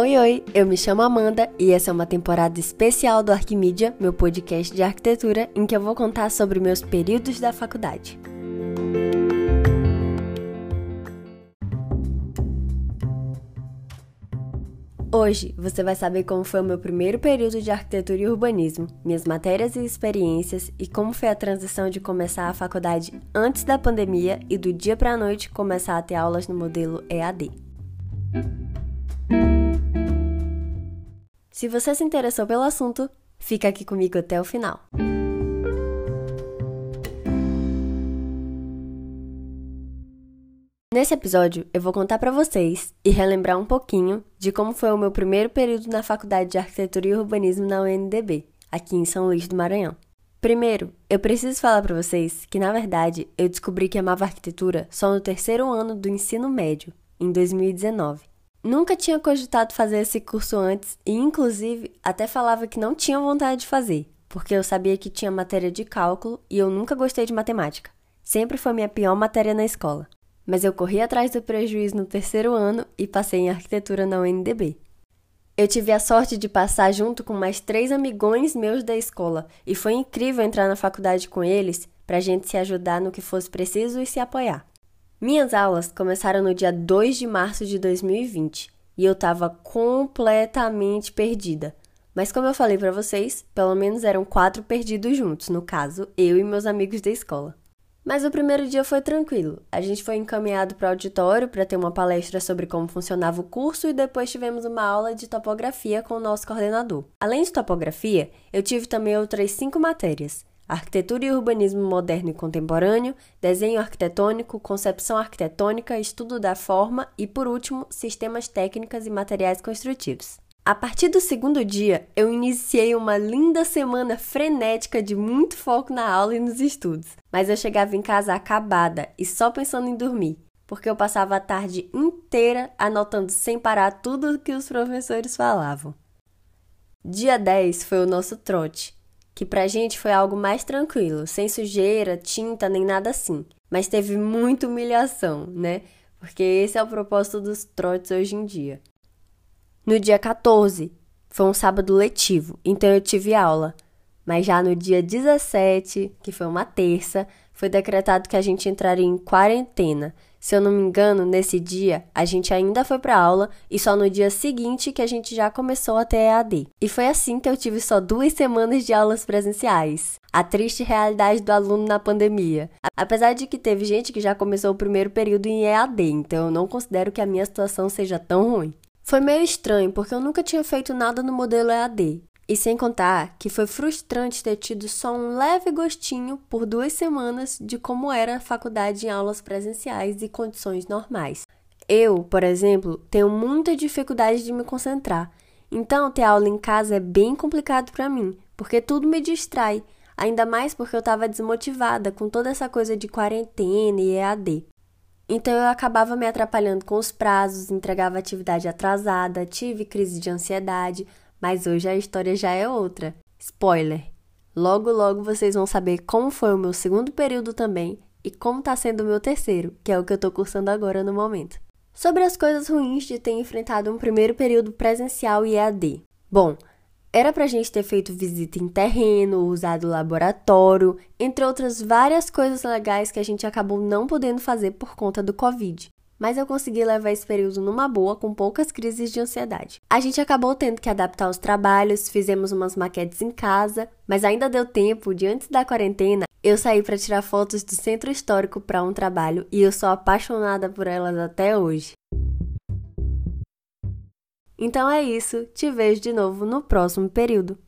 Oi, oi, eu me chamo Amanda e essa é uma temporada especial do Arquimídia, meu podcast de arquitetura, em que eu vou contar sobre meus períodos da faculdade. Hoje você vai saber como foi o meu primeiro período de arquitetura e urbanismo, minhas matérias e experiências e como foi a transição de começar a faculdade antes da pandemia e do dia para a noite começar a ter aulas no modelo EAD. Se você se interessou pelo assunto, fica aqui comigo até o final. Nesse episódio, eu vou contar para vocês e relembrar um pouquinho de como foi o meu primeiro período na Faculdade de Arquitetura e Urbanismo na UNDB, aqui em São Luís do Maranhão. Primeiro, eu preciso falar para vocês que, na verdade, eu descobri que amava arquitetura só no terceiro ano do ensino médio, em 2019. Nunca tinha cogitado fazer esse curso antes e, inclusive, até falava que não tinha vontade de fazer, porque eu sabia que tinha matéria de cálculo e eu nunca gostei de matemática. Sempre foi minha pior matéria na escola. Mas eu corri atrás do prejuízo no terceiro ano e passei em arquitetura na UNDB. Eu tive a sorte de passar junto com mais três amigões meus da escola e foi incrível entrar na faculdade com eles para a gente se ajudar no que fosse preciso e se apoiar. Minhas aulas começaram no dia 2 de março de 2020 e eu estava completamente perdida. Mas como eu falei para vocês, pelo menos eram quatro perdidos juntos, no caso, eu e meus amigos da escola. Mas o primeiro dia foi tranquilo. A gente foi encaminhado para o auditório para ter uma palestra sobre como funcionava o curso e depois tivemos uma aula de topografia com o nosso coordenador. Além de topografia, eu tive também outras cinco matérias: Arquitetura e Urbanismo Moderno e Contemporâneo, Desenho Arquitetônico, Concepção Arquitetônica, Estudo da Forma e, por último, Sistemas Técnicas e Materiais Construtivos. A partir do segundo dia, eu iniciei uma linda semana frenética de muito foco na aula e nos estudos, mas eu chegava em casa acabada e só pensando em dormir, porque eu passava a tarde inteira anotando sem parar tudo o que os professores falavam. Dia 10 foi o nosso trote, que pra gente foi algo mais tranquilo, sem sujeira, tinta nem nada assim. Mas teve muita humilhação, né? Porque esse é o propósito dos trotes hoje em dia. No dia 14, foi um sábado letivo, então eu tive aula. Mas já no dia 17, que foi uma terça, foi decretado que a gente entraria em quarentena, se eu não me engano, nesse dia a gente ainda foi para aula e só no dia seguinte que a gente já começou a ter EAD. E foi assim que eu tive só duas semanas de aulas presenciais. A triste realidade do aluno na pandemia. Apesar de que teve gente que já começou o primeiro período em EAD, então eu não considero que a minha situação seja tão ruim. Foi meio estranho porque eu nunca tinha feito nada no modelo EAD. E sem contar que foi frustrante ter tido só um leve gostinho por duas semanas de como era a faculdade em aulas presenciais e condições normais. Eu, por exemplo, tenho muita dificuldade de me concentrar, então ter aula em casa é bem complicado para mim, porque tudo me distrai, ainda mais porque eu estava desmotivada com toda essa coisa de quarentena e EAD. Então eu acabava me atrapalhando com os prazos, entregava atividade atrasada, tive crise de ansiedade, mas hoje a história já é outra. Spoiler! Logo, logo vocês vão saber como foi o meu segundo período também e como está sendo o meu terceiro, que é o que eu estou cursando agora no momento. Sobre as coisas ruins de ter enfrentado um primeiro período presencial e EAD. Bom, era pra gente ter feito visita em terreno, usado laboratório, entre outras várias coisas legais que a gente acabou não podendo fazer por conta do Covid mas eu consegui levar esse período numa boa, com poucas crises de ansiedade. A gente acabou tendo que adaptar os trabalhos, fizemos umas maquetes em casa, mas ainda deu tempo de antes da quarentena eu saí para tirar fotos do centro histórico para um trabalho e eu sou apaixonada por elas até hoje. Então é isso, te vejo de novo no próximo período.